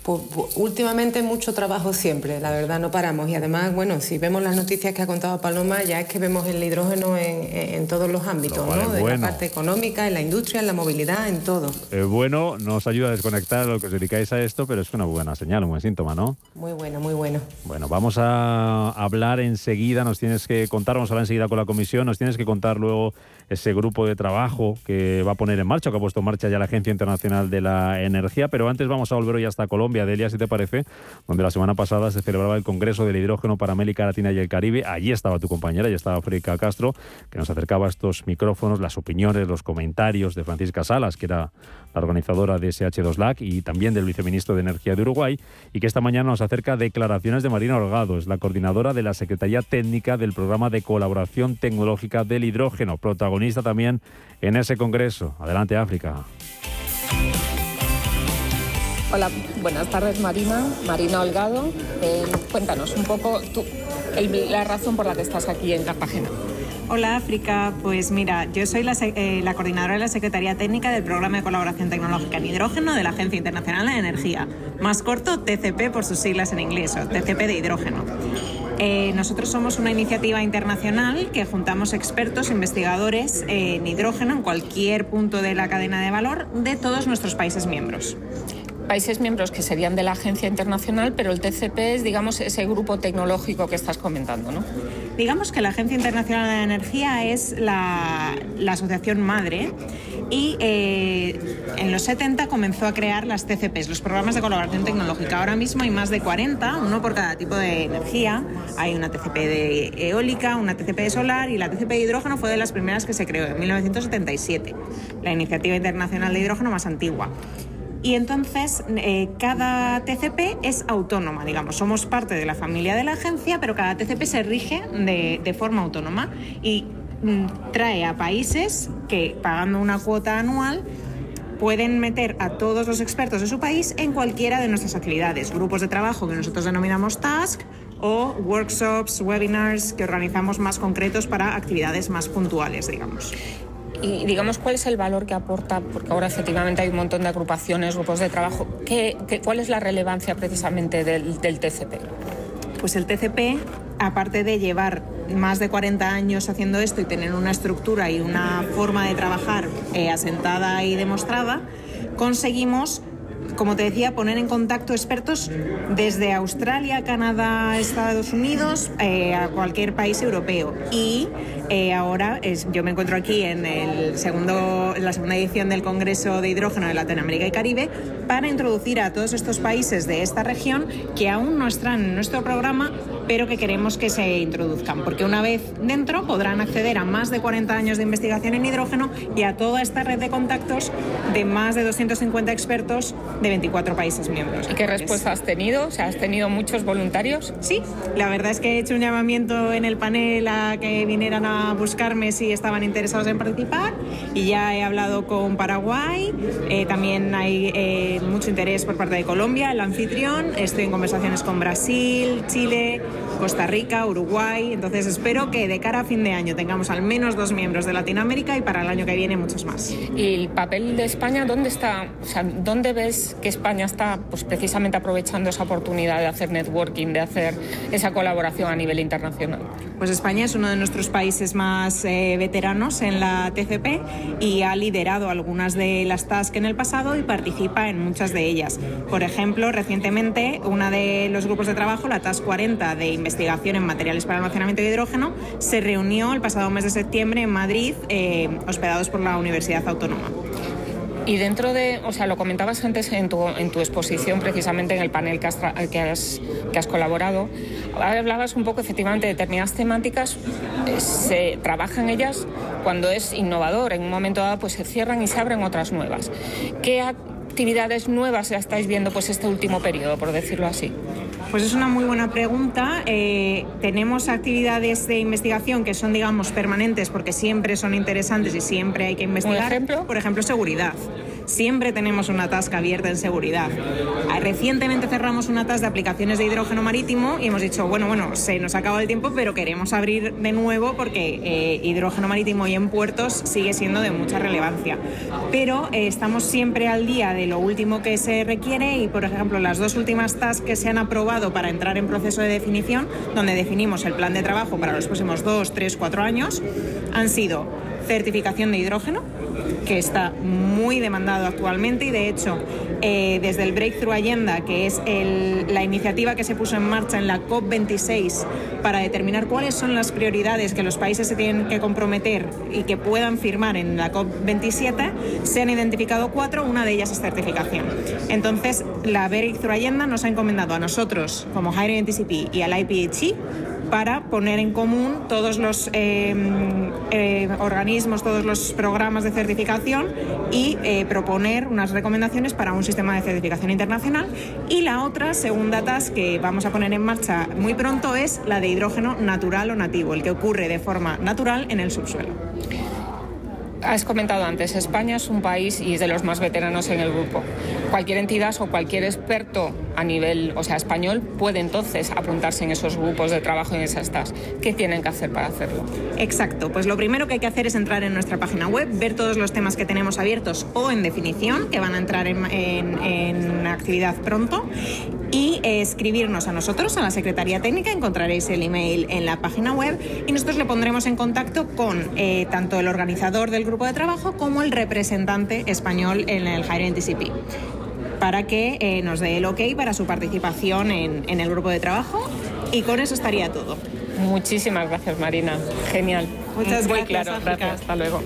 Pues, últimamente mucho trabajo siempre, la verdad no paramos y además, bueno, si vemos las noticias que ha contado Paloma, ya es que vemos el hidrógeno en, todos los ámbitos, ¿no? De la parte económica, en la industria, en la movilidad, en todo. Es bueno, nos ayuda a desconectar lo que os dedicáis a esto, pero es una buena señal, un buen síntoma, ¿no? Muy bueno, muy bueno. Bueno, vamos a hablar enseguida, nos tienes que contar, vamos a hablar enseguida con la comisión, nos tienes que contar luego ese grupo de trabajo que va a poner en marcha, que ha puesto en marcha ya la Agencia Internacional de la Energía, pero antes vamos a volver hoy hasta Colombia. Delia, si te parece, donde la semana pasada se celebraba el Congreso del Hidrógeno para América Latina y el Caribe. Allí estaba tu compañera, allí estaba Frédérica Castro, que nos acercaba estos micrófonos, las opiniones, los comentarios de Francisca Salas, que era la organizadora de SH2LAC y también del viceministro de Energía de Uruguay, y que esta mañana nos acerca declaraciones de Marina Holgado, es la coordinadora de la Secretaría Técnica del Programa de Colaboración Tecnológica del Hidrógeno, protagonista también en ese Congreso. Adelante, África. Hola, buenas tardes Marina, Marina Holgado. Eh, cuéntanos un poco la razón por la que estás aquí en Cartagena. Hola África, pues mira, yo soy eh, la, coordinadora de la Secretaría Técnica del Programa de Colaboración Tecnológica en Hidrógeno de la Agencia Internacional de Energía, más corto TCP por sus siglas en inglés, o TCP de hidrógeno. Eh, nosotros somos una iniciativa internacional que juntamos expertos, investigadores en hidrógeno en cualquier punto de la cadena de valor de todos nuestros países miembros países miembros que serían de la agencia internacional, pero el TCP es, digamos, ese grupo tecnológico que estás comentando, ¿no? Digamos que la Agencia Internacional de Energía es la, asociación madre y eh, en los 70 comenzó a crear las TCPs, los programas de colaboración tecnológica. Ahora mismo hay más de 40, uno por cada tipo de energía. Hay una TCP de eólica, una TCP de solar y la TCP de hidrógeno fue de las primeras que se creó en 1977, la iniciativa internacional de hidrógeno más antigua y entonces eh, cada TCP es autónoma, digamos, somos parte de la familia de la agencia, pero cada TCP se rige de, forma autónoma y mm, trae a países que pagando una cuota anual pueden meter a todos los expertos de su país en cualquiera de nuestras actividades, grupos de trabajo que nosotros denominamos task o workshops, webinars que organizamos más concretos para actividades más puntuales, digamos y digamos cuál es el valor que aporta, porque ahora efectivamente hay un montón de agrupaciones, grupos de trabajo, ¿qué, cuál es la relevancia precisamente del, TCP? Pues el TCP, aparte de llevar más de 40 años haciendo esto y tener una estructura y una forma de trabajar eh, asentada y demostrada, conseguimos como te decía, poner en contacto expertos desde Australia, Canadá, Estados Unidos, eh, a cualquier país europeo. Y eh, ahora yo me encuentro aquí en, el segundo, la segunda edición del Congreso de Hidrógeno de Latinoamérica y Caribe para introducir a todos estos países de esta región que aún no están en nuestro programa, pero que queremos que se introduzcan, porque una vez dentro podrán acceder a más de 40 años de investigación en hidrógeno y a toda esta red de contactos de más de 250 expertos de 24 países miembros. ¿Y qué respuesta has tenido? O sea, ¿Has tenido muchos voluntarios? Sí, la verdad es que he hecho un llamamiento en el panel a que vinieran a buscarme si estaban interesados en participar y ya he hablado con Paraguay, eh, también hay eh, mucho interés por parte de Colombia, el anfitrión, estoy en conversaciones con Brasil, Chile, Costa Rica, Uruguay. Entonces espero que de cara a fin de año tengamos al menos dos miembros de Latinoamérica y para el año que viene muchos más. ¿Y el papel de España dónde está? O sea, ¿dónde ves que España está pues, precisamente aprovechando esa oportunidad de hacer networking, de hacer esa colaboración a nivel internacional? Pues España es uno de nuestros países más eh, veteranos en la TCP y ha liderado algunas de las tasks en el pasado y participa en muchas de ellas. Por ejemplo, recientemente, una de los grupos de trabajo, la TAS 40 de investigación en materiales para almacenamiento de hidrógeno, se reunió el pasado mes de septiembre en Madrid, eh, hospedados por la Universidad Autónoma. Y dentro de, o sea, lo comentabas antes en tu, en tu exposición, precisamente en el panel que has, que has, que has colaborado, hablabas un poco efectivamente de determinadas temáticas, eh, se trabajan ellas cuando es innovador, en un momento dado pues se cierran y se abren otras nuevas. ¿Qué actividades nuevas estáis viendo pues este último periodo, por decirlo así? Pues es una muy buena pregunta. Eh, tenemos actividades de investigación que son, digamos, permanentes porque siempre son interesantes y siempre hay que investigar. ¿Por ejemplo? Por ejemplo, seguridad. Siempre tenemos una tasca abierta en seguridad. Recientemente cerramos una tasa de aplicaciones de hidrógeno marítimo y hemos dicho, bueno, bueno, se nos ha acabado el tiempo, pero queremos abrir de nuevo porque eh, hidrógeno marítimo y en puertos sigue siendo de mucha relevancia. Pero eh, estamos siempre al día de lo último que se requiere y, por ejemplo, las dos últimas tasas que se han aprobado para entrar en proceso de definición, donde definimos el plan de trabajo para los próximos dos, tres, cuatro años, han sido certificación de hidrógeno, que está muy demandado actualmente y de hecho eh, desde el Breakthrough Agenda, que es la iniciativa que se puso en marcha en la COP26 para determinar cuáles son las prioridades que los países se tienen que comprometer y que puedan firmar en la COP27, se han identificado cuatro, una de ellas es certificación. Entonces, la Breakthrough Agenda nos ha encomendado a nosotros como Higher NTCP y al IPHE para poner en común todos los eh, eh, organismos, todos los programas de certificación y eh, proponer unas recomendaciones para un sistema de certificación internacional. Y la otra, segunda task que vamos a poner en marcha muy pronto es la de hidrógeno natural o nativo, el que ocurre de forma natural en el subsuelo. Has comentado antes, España es un país y es de los más veteranos en el grupo. Cualquier entidad o cualquier experto a nivel, o sea, español, puede entonces apuntarse en esos grupos de trabajo en esas TAS. ¿Qué tienen que hacer para hacerlo? Exacto, pues lo primero que hay que hacer es entrar en nuestra página web, ver todos los temas que tenemos abiertos o en definición, que van a entrar en, en actividad pronto, y escribirnos a nosotros, a la Secretaría Técnica, encontraréis el email en la página web y nosotros le pondremos en contacto con eh, tanto el organizador del grupo de trabajo como el representante español en el Higher NTCP para que eh, nos dé el ok para su participación en, en el grupo de trabajo y con eso estaría todo. Muchísimas gracias Marina, genial. Muchas Muy gracias. claro, gracias, hasta luego.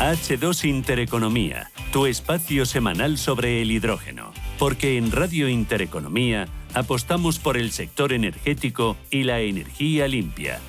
H2 Intereconomía, tu espacio semanal sobre el hidrógeno. Porque en Radio Intereconomía apostamos por el sector energético y la energía limpia.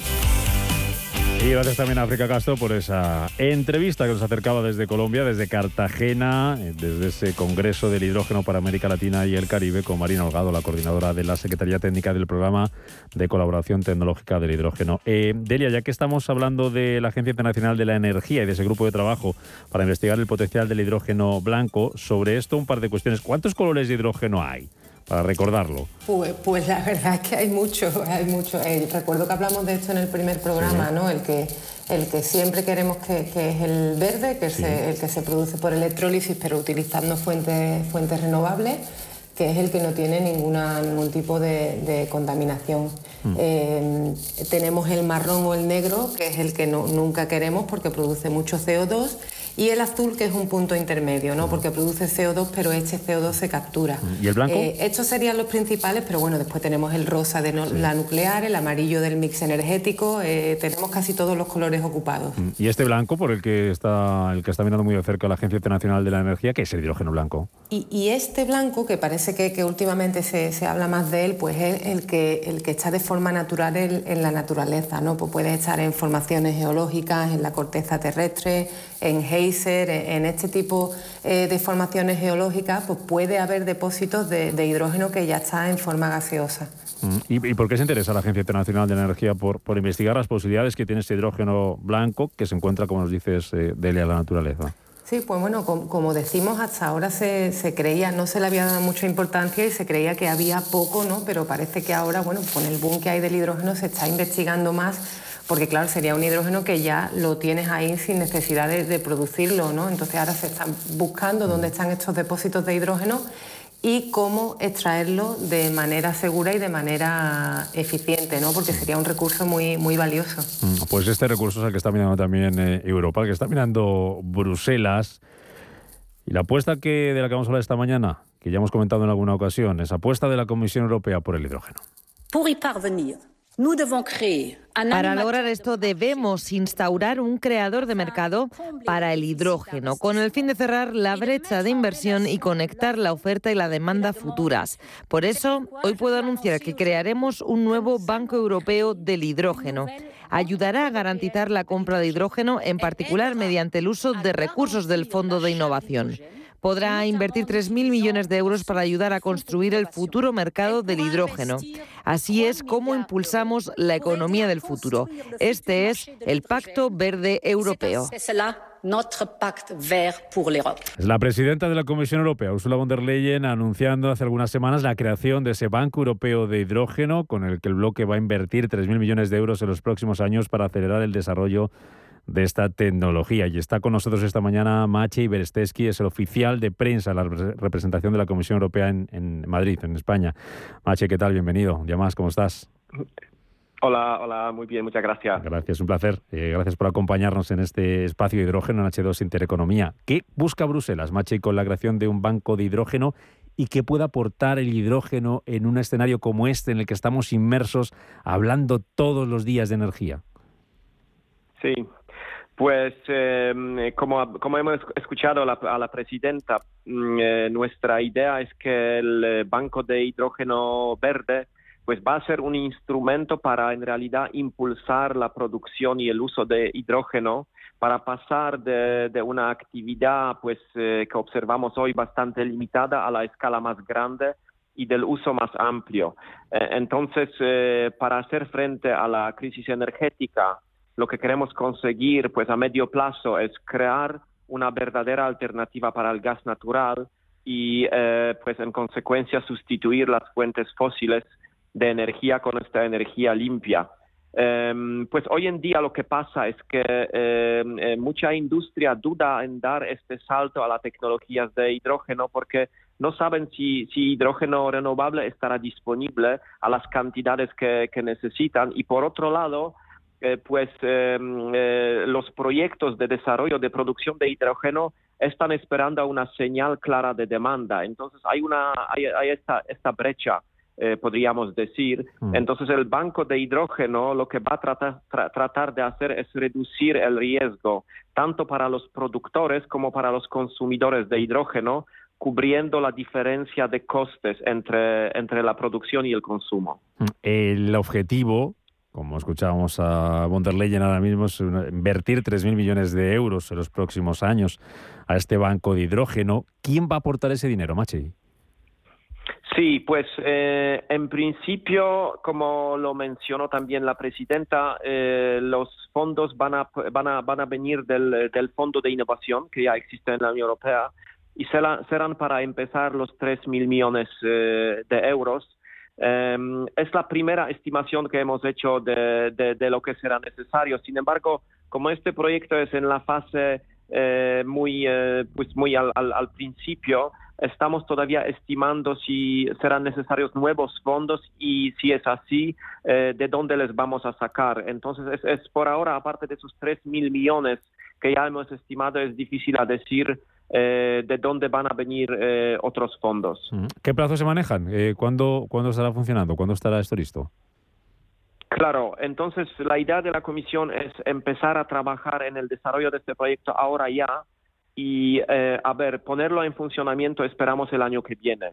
Y gracias también a África Castro por esa entrevista que nos acercaba desde Colombia, desde Cartagena, eh, desde ese Congreso del Hidrógeno para América Latina y el Caribe, con Marina Holgado, la coordinadora de la Secretaría Técnica del Programa de Colaboración Tecnológica del Hidrógeno. Eh, Delia, ya que estamos hablando de la Agencia Internacional de la Energía y de ese grupo de trabajo para investigar el potencial del hidrógeno blanco, sobre esto un par de cuestiones. ¿Cuántos colores de hidrógeno hay? Para recordarlo? Pues, pues, la verdad es que hay mucho, hay mucho. Eh, recuerdo que hablamos de esto en el primer programa, ¿no? El que, el que siempre queremos que, que es el verde, que es el que se produce por electrólisis, pero utilizando fuentes, fuentes renovables que es el que no tiene ninguna, ningún tipo de, de contaminación. Mm. Eh, tenemos el marrón o el negro, que es el que no, nunca queremos porque produce mucho CO2 y el azul, que es un punto intermedio, ¿no? porque produce CO2, pero este CO2 se captura. ¿Y el blanco? Eh, estos serían los principales, pero bueno, después tenemos el rosa de no, la nuclear, el amarillo del mix energético, eh, tenemos casi todos los colores ocupados. Mm. ¿Y este blanco, por el que está, el que está mirando muy de cerca la Agencia Internacional de la Energía, que es el hidrógeno blanco? Y, y este blanco, que parece que, que últimamente se, se, habla más de él, pues es el que, el que está de forma natural en, en la naturaleza, ¿no? Pues puede estar en formaciones geológicas, en la corteza terrestre, en geyser, en este tipo eh, de formaciones geológicas, pues puede haber depósitos de, de, hidrógeno que ya está en forma gaseosa. Mm. ¿Y, ¿Y, por qué se interesa la Agencia Internacional de la Energía por, por investigar las posibilidades que tiene este hidrógeno blanco que se encuentra, como nos dices, eh, de la naturaleza? Sí, pues bueno, como, como decimos, hasta ahora se, se, creía, no se le había dado mucha importancia y se creía que había poco, ¿no? Pero parece que ahora, bueno, con el boom que hay del hidrógeno se está investigando más porque claro, sería un hidrógeno que ya lo tienes ahí sin necesidad de, de producirlo, ¿no? Entonces ahora se están buscando dónde están estos depósitos de hidrógeno y cómo extraerlo de manera segura y de manera eficiente, ¿no? porque sería un recurso muy, muy valioso. Pues este recurso es el que está mirando también eh, Europa, el que está mirando Bruselas. Y la apuesta que, de la que vamos a hablar esta mañana, que ya hemos comentado en alguna ocasión, es apuesta de la Comisión Europea por el hidrógeno. Pour y parvenir, para lograr esto debemos instaurar un creador de mercado para el hidrógeno, con el fin de cerrar la brecha de inversión y conectar la oferta y la demanda futuras. Por eso, hoy puedo anunciar que crearemos un nuevo Banco Europeo del Hidrógeno. Ayudará a garantizar la compra de hidrógeno, en particular mediante el uso de recursos del Fondo de Innovación podrá invertir 3.000 millones de euros para ayudar a construir el futuro mercado del hidrógeno. Así es como impulsamos la economía del futuro. Este es el Pacto Verde Europeo. Es la presidenta de la Comisión Europea, Ursula von der Leyen, anunciando hace algunas semanas la creación de ese Banco Europeo de Hidrógeno, con el que el bloque va a invertir 3.000 millones de euros en los próximos años para acelerar el desarrollo de esta tecnología. Y está con nosotros esta mañana Maciej Beresteski, es el oficial de prensa la representación de la Comisión Europea en, Madrid, en España. Maciej, ¿qué tal? Bienvenido. Ya más, ¿cómo estás? Hola, hola, muy bien, muchas gracias. Gracias, un placer. Eh, gracias por acompañarnos en este espacio de hidrógeno en H2 Intereconomía. ¿Qué busca Bruselas, Maciej, con la creación de un banco de hidrógeno y qué puede aportar el hidrógeno en un escenario como este en el que estamos inmersos hablando todos los días de energía? Sí, pues em, como, hemos escuchado a la, presidenta, mm, eh, nuestra idea es que el eh, Banco de Hidrógeno Verde pues va a ser un instrumento para en realidad impulsar la producción y el uso de hidrógeno para pasar de, una actividad pues eh, que observamos hoy bastante limitada a la escala más grande y del uso más amplio. entonces, para hacer frente a la crisis energética, lo que queremos conseguir pues a medio plazo es crear una verdadera alternativa para el gas natural y eh, pues en consecuencia sustituir las fuentes fósiles de energía con esta energía limpia. Em, pues hoy en día lo que pasa es que em, eh, mucha industria duda en dar este salto a las tecnologías de hidrógeno porque no saben si, si hidrógeno renovable estará disponible a las cantidades que necesitan y por otro lado eh, pues em, eh, los proyectos de desarrollo de producción de hidrógeno están esperando una señal clara de demanda. Entonces hay una hay, esta, esta brecha. Eh, podríamos decir. Mm. Entonces, el banco de hidrógeno lo que va a tratar, tratar de hacer es reducir el riesgo, tanto para los productores como para los consumidores de hidrógeno, cubriendo la diferencia de costes entre, entre la producción y el consumo. Mm. El objetivo como escuchábamos a von der Leyen ahora mismo, es invertir 3.000 millones de euros en los próximos años a este banco de hidrógeno. ¿Quién va a aportar ese dinero, Machi? Sí, pues eh, en principio, como lo mencionó también la presidenta, eh, los fondos van a, van a, van a venir del, del, Fondo de Innovación que ya existe en la Unión Europea y serán, para empezar los 3.000 millones eh, de euros Em, es la primera estimación que hemos hecho de, lo que será necesario. Sin embargo, como este proyecto es en la fase eh, muy, eh, pues muy al, principio, estamos todavía estimando si serán necesarios nuevos fondos y si es así, eh, de dónde les vamos a sacar. Entonces, es, por ahora, aparte de esos 3 mil millones que ya hemos estimado, es difícil decir eh, de dónde van a venir eh, otros fondos. ¿Qué plazos se manejan? Eh, ¿cuándo, ¿Cuándo estará funcionando? ¿Cuándo estará esto listo? Claro, entonces la idea de la comisión es empezar a trabajar en el desarrollo de este proyecto ahora ya y, a ver, ponerlo en funcionamiento esperamos el año que viene.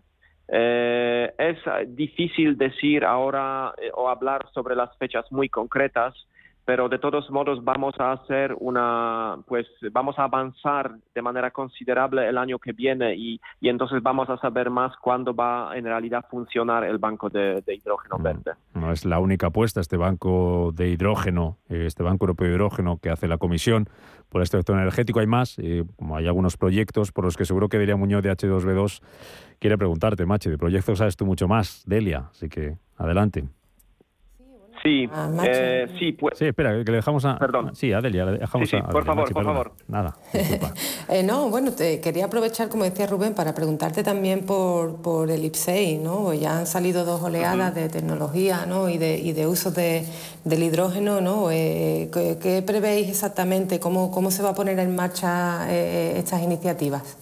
es difícil decir ahora o hablar sobre las fechas muy concretas pero de todos modos vamos a hacer una, pues vamos a avanzar de manera considerable el año que viene y, y entonces vamos a saber más cuándo va en realidad a funcionar el banco de, hidrógeno mm, verde. No es la única apuesta este banco de hidrógeno, eh, este banco europeo de hidrógeno que hace la Comisión por este sector energético. Hay más, eh, como hay algunos proyectos por los que seguro que Delia Muñoz de H2B2 quiere preguntarte, Mache, de proyectos sabes tú mucho más, Delia, así que adelante. Sí, ah, eh, sí, pues. Sí, espera, que le dejamos a. Perdón. Sí, a Delia, le dejamos sí, sí, a. por favor, por favor. Nada. eh, no, bueno, te quería aprovechar, como decía Rubén, para preguntarte también por, por el IPSEI, ¿no? Ya han salido dos oleadas de tecnología, ¿no? Y de, y de uso de, del hidrógeno, ¿no? Eh, ¿qué, prevéis exactamente? ¿Cómo, ¿Cómo se va a poner en marcha eh, estas iniciativas?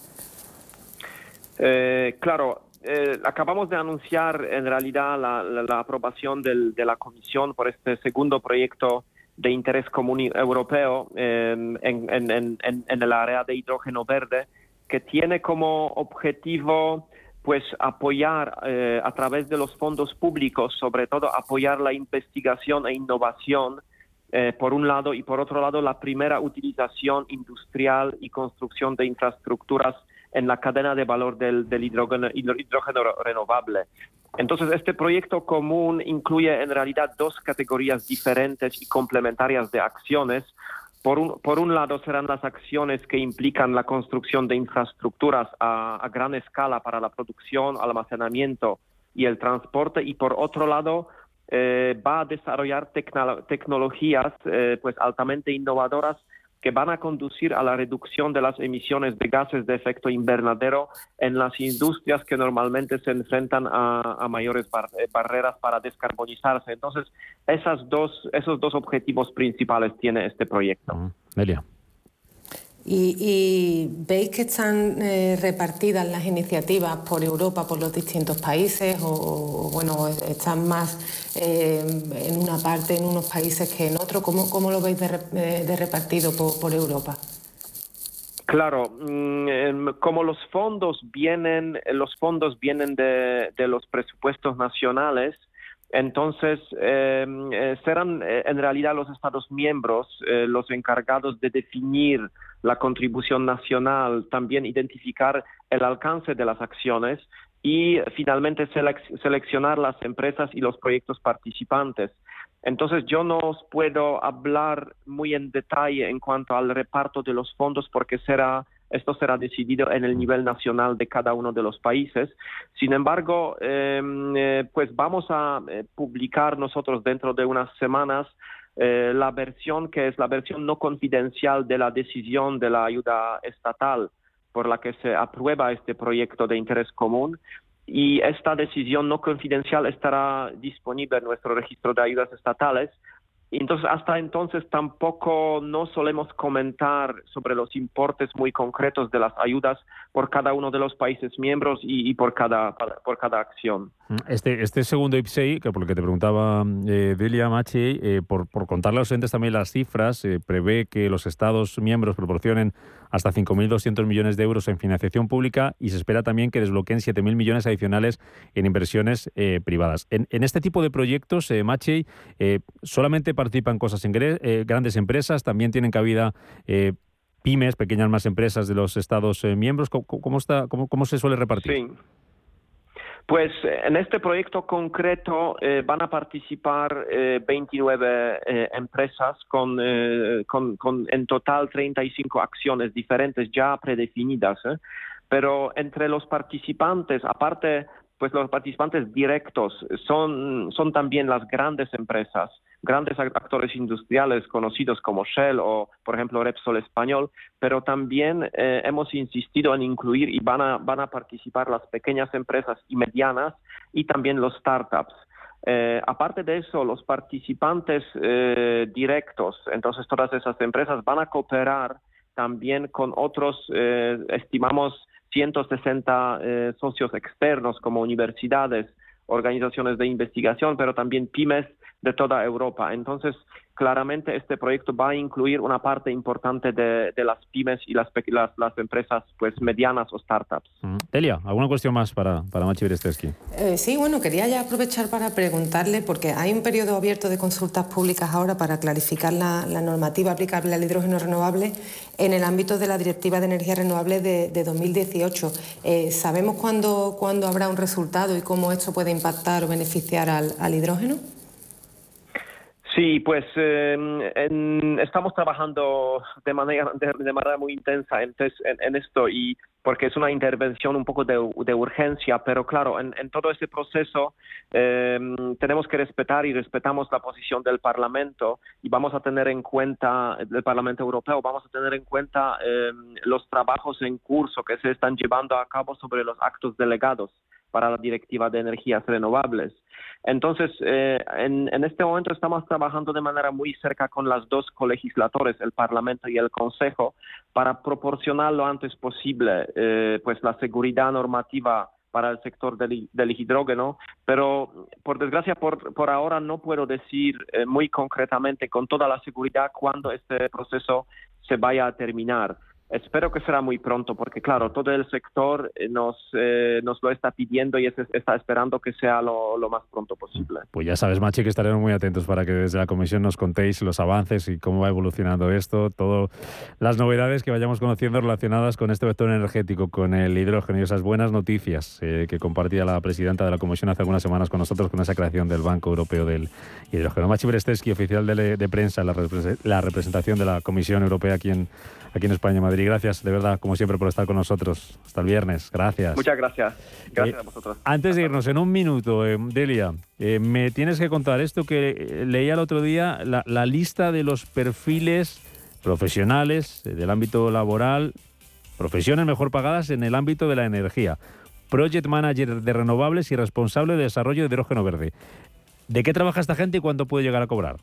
claro, eh, acabamos de anunciar en realidad la, aprobación de la Comisión por este segundo proyecto de interés común europeo em, en, el área de hidrógeno verde, que tiene como objetivo pues apoyar eh, a través de los fondos públicos, sobre todo apoyar la investigación e innovación eh, por un lado y por otro lado la primera utilización industrial y construcción de infraestructuras en la cadena de valor del, hidrógeno, renovable. Entonces, este proyecto común incluye en realidad dos categorías diferentes y complementarias de acciones. Por un, por un lado serán las acciones que implican la construcción de infraestructuras a, gran escala para la producción, almacenamiento y el transporte y por otro lado eh, va a desarrollar tecnologías eh, pues altamente innovadoras que van a conducir a la reducción de las emisiones de gases de efecto invernadero en las industrias que normalmente se enfrentan a, mayores eh, barreras para descarbonizarse. Entonces, esas dos, esos dos objetivos principales tiene este proyecto. Delia. Y, veis que están eh, repartidas las iniciativas por Europa, por los distintos países, o, bueno, están más eh, en una parte, en unos países que en otros. ¿Cómo, cómo lo veis de, repartido por, Europa? Claro, mm, em, como los fondos vienen, los fondos vienen de, de los presupuestos nacionales, entonces, em, eh, serán eh, en realidad los Estados miembros eh, los encargados de definir la contribución nacional, también identificar el alcance de las acciones y finalmente seleccionar las empresas y los proyectos participantes. Entonces, yo no os puedo hablar muy en detalle en cuanto al reparto de los fondos porque será esto será decidido en el nivel nacional de cada uno de los países. Sin embargo, em, eh, pues vamos a eh, publicar nosotros dentro de unas semanas eh, la versión que es la versión no confidencial de la decisión de la ayuda estatal por la que se aprueba este proyecto de interés común. Y esta decisión no confidencial estará disponible en nuestro registro de ayudas estatales entonces, hasta entonces tampoco no solemos comentar sobre los importes muy concretos de las ayudas por cada uno de los países miembros y, por, cada, por cada acción. Mm, este, este segundo IPSEI, que por lo que te preguntaba eh, Delia Machi, eh, por, por contarle a los oyentes también las cifras, eh, prevé que los Estados miembros proporcionen hasta 5.200 millones de euros en financiación pública y se espera también que desbloqueen 7.000 millones adicionales en inversiones eh, privadas. En, este tipo de proyectos, eh, Machi, eh, solamente participan cosas en grandes empresas, también tienen cabida pymes, pequeñas más empresas de los Estados miembros. ¿Cómo, cómo, ¿Cómo se suele repartir? Pues eh, en este proyecto concreto eh, van a participar 29 eh, empresas con, con, con, en total 35 acciones diferentes ya predefinidas. Pero entre los participantes, aparte pues los participantes directos son, son también las grandes empresas, grandes actores industriales conocidos como Shell o, por ejemplo, Repsol Español, pero también eh, hemos insistido en incluir y van a, participar las pequeñas empresas y medianas y también los startups. Eh, aparte de eso, los participantes eh, directos, entonces todas esas empresas van a cooperar también con otros, estimamos, 160 eh, socios externos como universidades, organizaciones de investigación, pero también pymes de toda Europa. Entonces, claramente este proyecto va a incluir una parte importante de, las pymes y las, las, las, empresas pues medianas o startups. Elia, ¿alguna cuestión más para, para Machi eh, sí, bueno, quería ya aprovechar para preguntarle, porque hay un periodo abierto de consultas públicas ahora para clarificar la, normativa aplicable al hidrógeno renovable en el ámbito de la Directiva de Energía Renovable de, 2018. Eh, ¿Sabemos cuándo, cuándo habrá un resultado y cómo esto puede impactar o beneficiar al, al hidrógeno? Sí, pues em, estamos trabajando de manera, de, manera muy intensa en, en, esto y porque es una intervención un poco de, urgencia, pero claro, en, todo este proceso em, tenemos que respetar y respetamos la posición del Parlamento y vamos a tener en cuenta, del Parlamento Europeo, vamos a tener en cuenta em, los trabajos en curso que se están llevando a cabo sobre los actos delegados para la Directiva de Energías Renovables. Entonces, eh, en, este momento estamos trabajando de manera muy cerca con las dos colegisladores, el Parlamento y el Consejo, para proporcionar lo antes posible eh, pues la seguridad normativa para el sector del, hidrógeno, pero por desgracia por, por ahora no puedo decir eh, muy concretamente con toda la seguridad cuándo este proceso se vaya a terminar. Espero que será muy pronto, porque claro, todo el sector eh, nos, eh, nos lo está pidiendo y está esperando que sea lo, más pronto posible. Pues ya sabes, Machi, que estaremos muy atentos para que desde la Comisión nos contéis los avances y cómo va evolucionando esto, todas las novedades que vayamos conociendo relacionadas con este vector energético, con el hidrógeno y esas buenas noticias eh, que compartía la presidenta de la Comisión hace algunas semanas con nosotros con esa creación del Banco Europeo del Hidrógeno. Machi Bresteski, oficial de, prensa, la, la, representación de la Comisión Europea aquí en, aquí en España, Madrid. Gracias, de verdad, como siempre, por estar con nosotros. Hasta el viernes. Gracias. Muchas gracias. Gracias eh, a vosotros. Antes de irnos, en un minuto, eh, Delia, eh, me tienes que contar esto que leía el otro día, la, la lista de los perfiles profesionales del ámbito laboral, profesiones mejor pagadas en el ámbito de la energía. Project Manager de renovables y responsable de desarrollo de hidrógeno verde. ¿De qué trabaja esta gente y cuánto puede llegar a cobrar?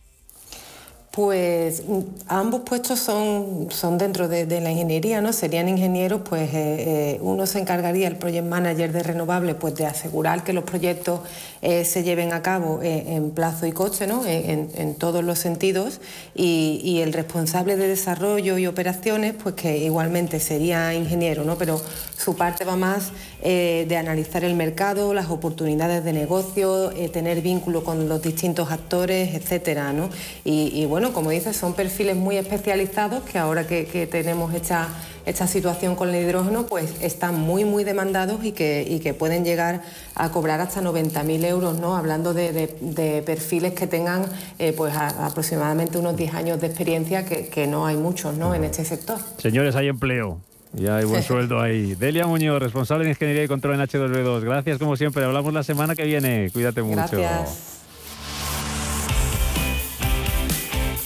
Pues mm, ambos puestos son, son dentro de, la ingeniería, ¿no? Serían ingenieros, pues eh, eh, uno se encargaría, el project manager de renovables, pues de asegurar que los proyectos eh, se lleven a cabo en plazo y coste, ¿no? En, todos los sentidos, y, el responsable de desarrollo y operaciones, pues que igualmente sería ingeniero, ¿no? Pero su parte va más de analizar el mercado, las oportunidades de negocio, tener vínculo con los distintos actores, etcétera, ¿no? y bueno, como dices, son perfiles muy especializados que ahora que, tenemos esta, esta situación con el hidrógeno, pues están muy, muy demandados y que, que pueden llegar a cobrar hasta 90.000 euros, ¿no? Hablando de, perfiles que tengan eh, pues aproximadamente unos 10 años de experiencia, que, no hay muchos, ¿no? En este sector. Señores, hay empleo. Y hay buen sueldo ahí. Delia Muñoz, responsable de Ingeniería y Control en H2B2. Gracias como siempre. Hablamos la semana que viene. Cuídate mucho. Gracias.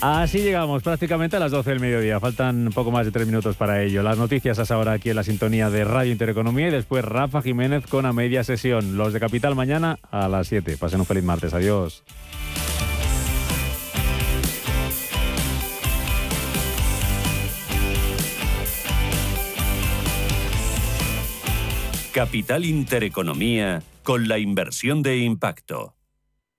Así llegamos prácticamente a las 12 del mediodía. Faltan poco más de tres minutos para ello. Las noticias hasta ahora aquí en la sintonía de Radio Intereconomía y después Rafa Jiménez con a media sesión. Los de Capital mañana a las 7. Pasen un feliz martes. Adiós. Capital Intereconomía con la inversión de impacto.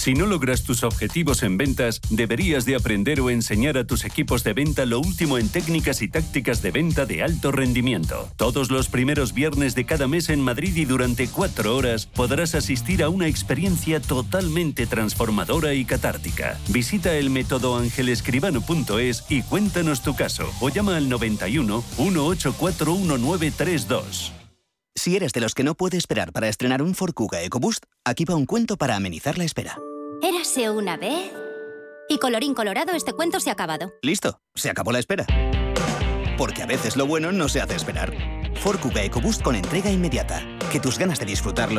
Si no logras tus objetivos en ventas, deberías de aprender o enseñar a tus equipos de venta lo último en técnicas y tácticas de venta de alto rendimiento. Todos los primeros viernes de cada mes en Madrid y durante cuatro horas podrás asistir a una experiencia totalmente transformadora y catártica. Visita el método angelescribano.es y cuéntanos tu caso o llama al 91 184 1932. Si eres de los que no puede esperar para estrenar un Ford Kuga EcoBoost, aquí va un cuento para amenizar la espera. Érase una vez. Y colorín colorado, este cuento se ha acabado. Listo, se acabó la espera. Porque a veces lo bueno no se hace esperar. Ford Kuga EcoBoost con entrega inmediata. Que tus ganas de disfrutarlo